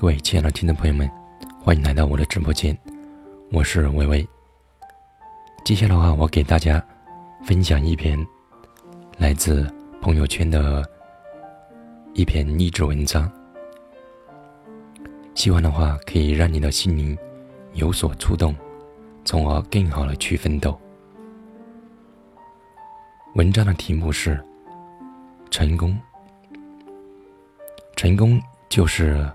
各位亲爱的听众朋友们，欢迎来到我的直播间，我是微微。接下来的话，我给大家分享一篇来自朋友圈的一篇励志文章，希望的话可以让你的心灵有所触动，从而更好的去奋斗。文章的题目是：成功。成功就是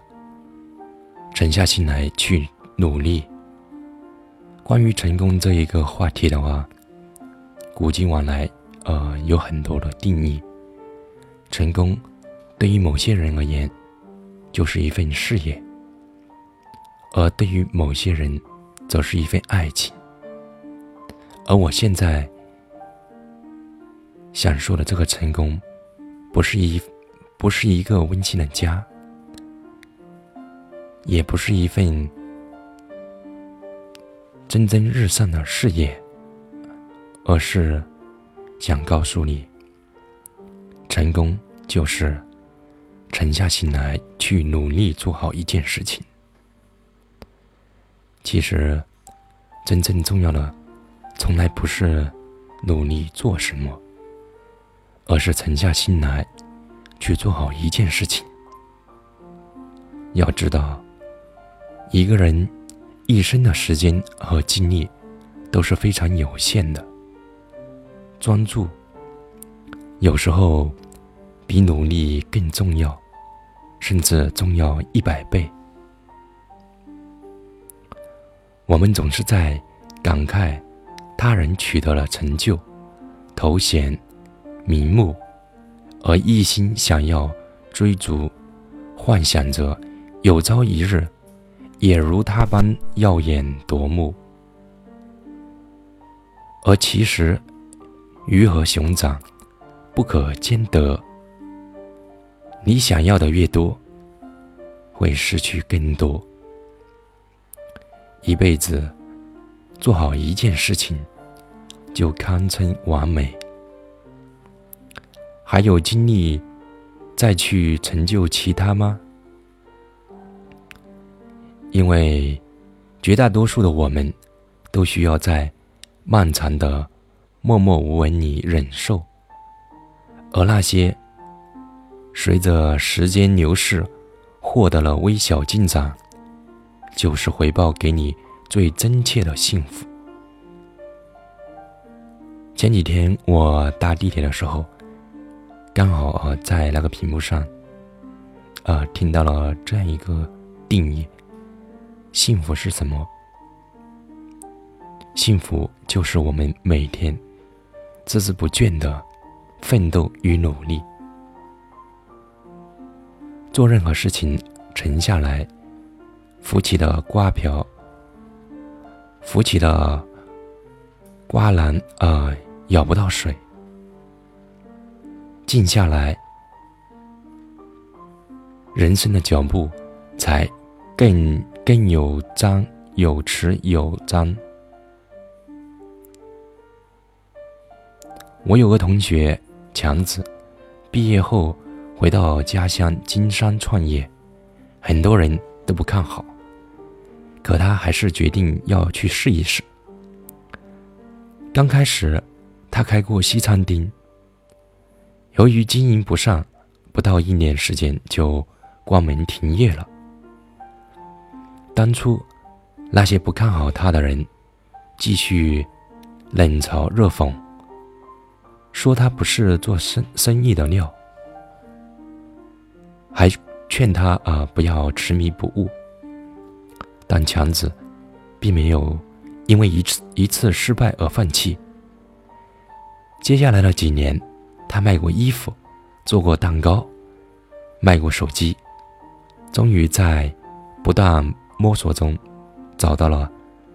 沉下心来去努力。关于成功这一个话题的话，古今往来，呃，有很多的定义。成功对于某些人而言，就是一份事业；而对于某些人，则是一份爱情。而我现在想说的这个成功，不是一。不是一个温馨的家，也不是一份蒸蒸日上的事业，而是想告诉你，成功就是沉下心来去努力做好一件事情。其实，真正重要的，从来不是努力做什么，而是沉下心来。去做好一件事情。要知道，一个人一生的时间和精力都是非常有限的。专注有时候比努力更重要，甚至重要一百倍。我们总是在感慨他人取得了成就、头衔、名目。而一心想要追逐，幻想着有朝一日也如他般耀眼夺目。而其实，鱼和熊掌不可兼得。你想要的越多，会失去更多。一辈子做好一件事情，就堪称完美。还有精力再去成就其他吗？因为绝大多数的我们，都需要在漫长的默默无闻里忍受，而那些随着时间流逝获得了微小进展，就是回报给你最真切的幸福。前几天我搭地铁的时候。刚好啊，在那个屏幕上，啊，听到了这样一个定义：幸福是什么？幸福就是我们每天孜孜不倦的奋斗与努力，做任何事情沉下来，浮起的瓜瓢，浮起的瓜篮啊，舀不到水。静下来，人生的脚步才更更有章有持有章。我有个同学强子，毕业后回到家乡经商创业，很多人都不看好，可他还是决定要去试一试。刚开始，他开过西餐厅。由于经营不善，不到一年时间就关门停业了。当初那些不看好他的人，继续冷嘲热讽，说他不是做生生意的料，还劝他啊不要执迷不悟。但强子并没有因为一次一次失败而放弃。接下来的几年。他卖过衣服，做过蛋糕，卖过手机，终于在不断摸索中找到了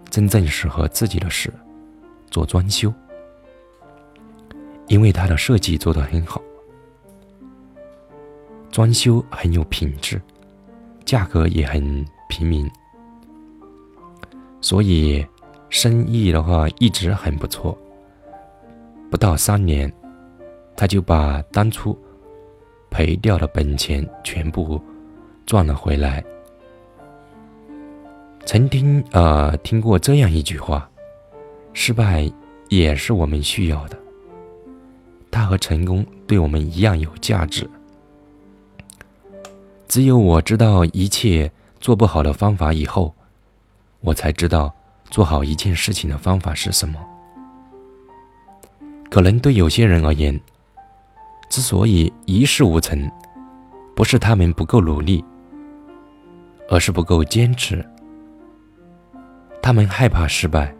真正适合自己的事——做装修。因为他的设计做得很好，装修很有品质，价格也很平民，所以生意的话一直很不错。不到三年。他就把当初赔掉的本钱全部赚了回来，曾听呃听过这样一句话：失败也是我们需要的，它和成功对我们一样有价值。只有我知道一切做不好的方法以后，我才知道做好一件事情的方法是什么。可能对有些人而言，之所以一事无成，不是他们不够努力，而是不够坚持。他们害怕失败，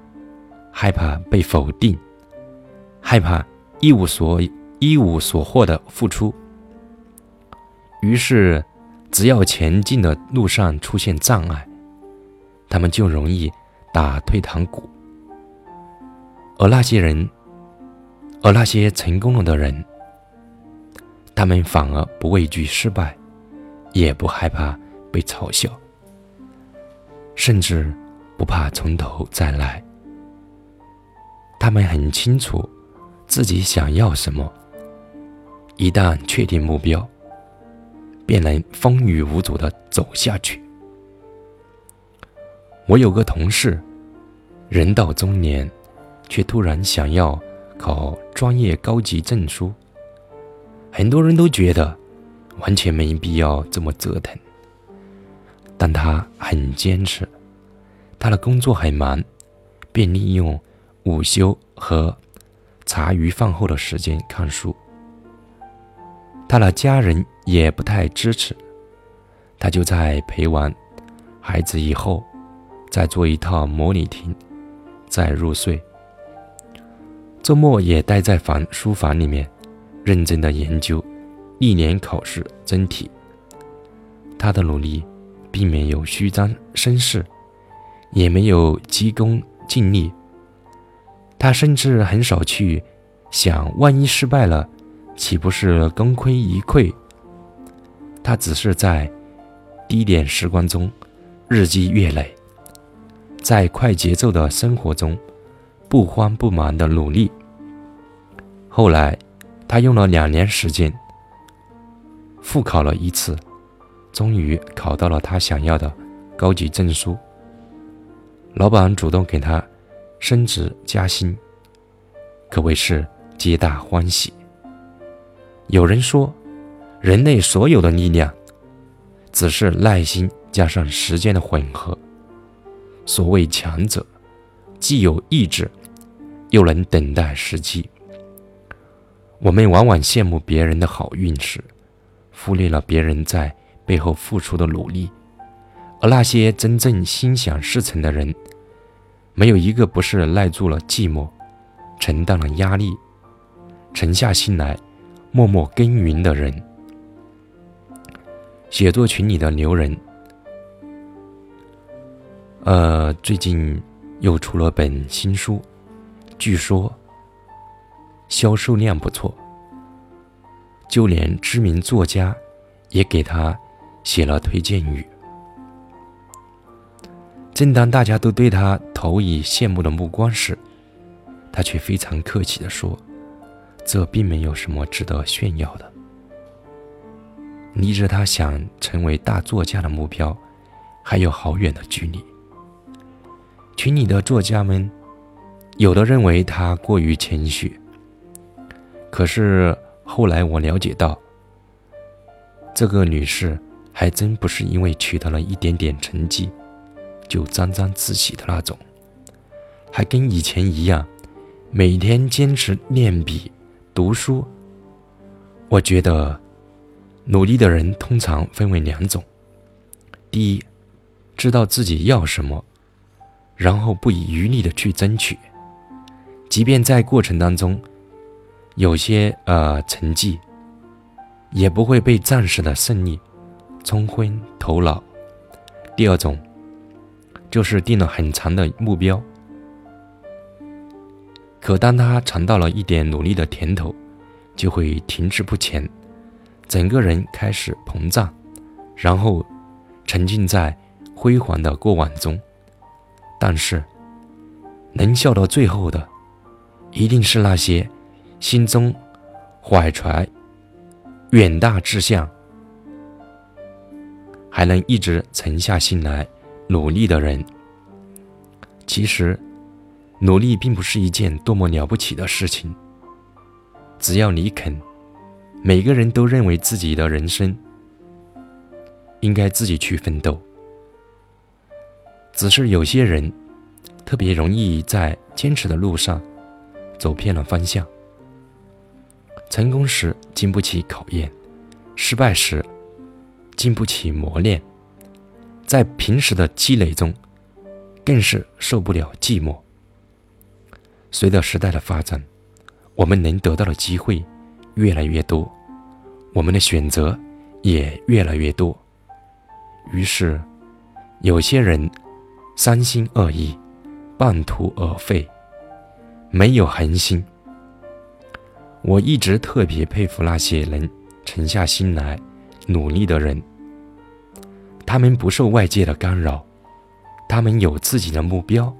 害怕被否定，害怕一无所一无所获的付出。于是，只要前进的路上出现障碍，他们就容易打退堂鼓。而那些人。而那些成功了的人，他们反而不畏惧失败，也不害怕被嘲笑，甚至不怕从头再来。他们很清楚自己想要什么，一旦确定目标，便能风雨无阻地走下去。我有个同事，人到中年，却突然想要。考专业高级证书，很多人都觉得完全没必要这么折腾，但他很坚持。他的工作很忙，便利用午休和茶余饭后的时间看书。他的家人也不太支持，他就在陪完孩子以后，再做一套模拟题，再入睡。周末也待在房书房里面，认真的研究历年考试真题。他的努力并没有虚张声势，也没有急功近利。他甚至很少去想，万一失败了，岂不是功亏一篑？他只是在低点时光中日积月累，在快节奏的生活中。不慌不忙的努力。后来，他用了两年时间复考了一次，终于考到了他想要的高级证书。老板主动给他升职加薪，可谓是皆大欢喜。有人说，人类所有的力量，只是耐心加上时间的混合。所谓强者，既有意志。又能等待时机。我们往往羡慕别人的好运势，忽略了别人在背后付出的努力。而那些真正心想事成的人，没有一个不是耐住了寂寞，承担了压力，沉下心来默默耕耘的人。写作群里的牛人，呃，最近又出了本新书。据说销售量不错，就连知名作家也给他写了推荐语。正当大家都对他投以羡慕的目光时，他却非常客气地说：“这并没有什么值得炫耀的。离着他想成为大作家的目标还有好远的距离。”群里的作家们。有的认为他过于谦虚，可是后来我了解到，这个女士还真不是因为取得了一点点成绩就沾沾自喜的那种，还跟以前一样，每天坚持练笔、读书。我觉得，努力的人通常分为两种：第一，知道自己要什么，然后不遗余力的去争取。即便在过程当中，有些呃成绩，也不会被暂时的胜利冲昏头脑。第二种，就是定了很长的目标，可当他尝到了一点努力的甜头，就会停滞不前，整个人开始膨胀，然后沉浸在辉煌的过往中。但是，能笑到最后的。一定是那些心中怀揣远大志向，还能一直沉下心来努力的人。其实，努力并不是一件多么了不起的事情。只要你肯，每个人都认为自己的人生应该自己去奋斗。只是有些人特别容易在坚持的路上走偏了方向。成功时经不起考验，失败时经不起磨练，在平时的积累中。更是受不了寂寞。随着时代的发展，我们能得到的机会越来越多，我们的选择也越来越多。于是，有些人三心二意，半途而废，没有恒心。我一直特别佩服那些能沉下心来努力的人，他们不受外界的干扰。他们有自己的目标，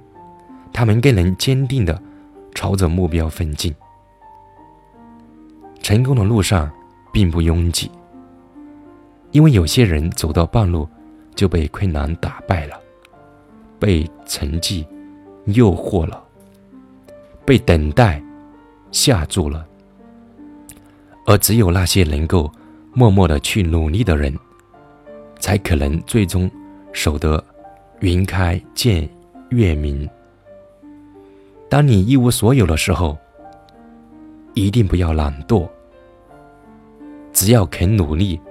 他们更能坚定的朝着目标奋进。成功的路上并不拥挤，因为有些人走到半路就被困难打败了，被成绩诱惑了，被等待吓住了。而只有那些能够默默的去努力的人，才可能最终守得。云开见月明。当你一无所有的时候，一定不要懒惰。只要肯努力，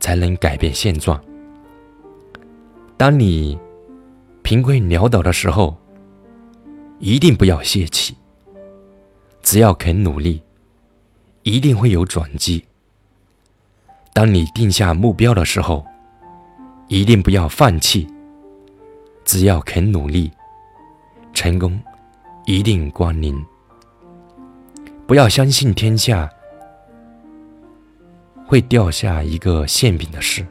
才能改变现状。当你贫困潦倒的时候，一定不要泄气。只要肯努力，一定会有转机。当你定下目标的时候，一定不要放弃，只要肯努力，成功一定光临。不要相信天下会掉下一个馅饼的事，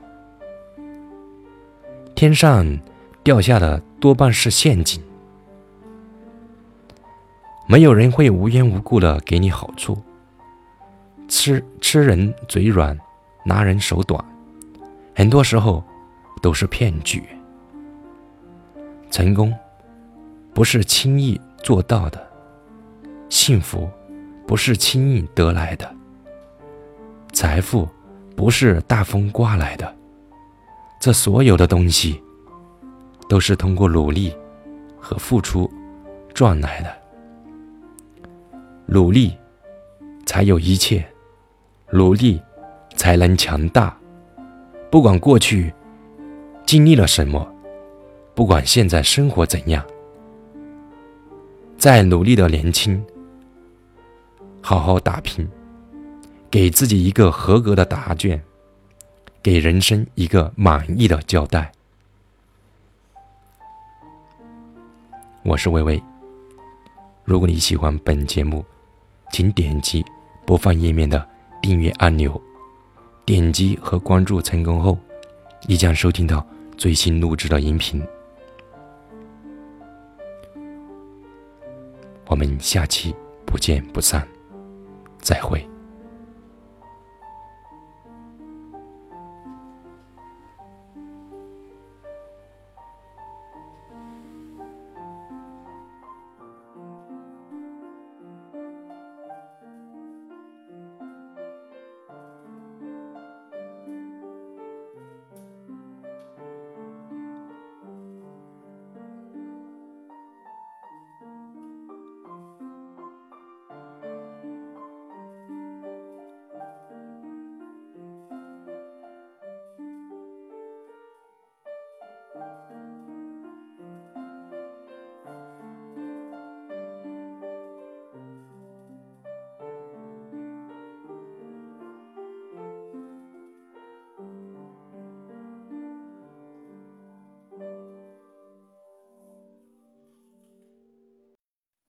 天上掉下的多半是陷阱。没有人会无缘无故的给你好处，吃吃人嘴软，拿人手短，很多时候。都是骗局。成功不是轻易做到的，幸福不是轻易得来的，财富不是大风刮来的。这所有的东西都是通过努力和付出赚来的。努力才有一切，努力才能强大。不管过去。经历了什么？不管现在生活怎样，在努力的年轻，好好打拼，给自己一个合格的答卷，给人生一个满意的交代。我是微微，如果你喜欢本节目，请点击播放页面的订阅按钮，点击和关注成功后，你将收听到。最新录制的音频，我们下期不见不散，再会。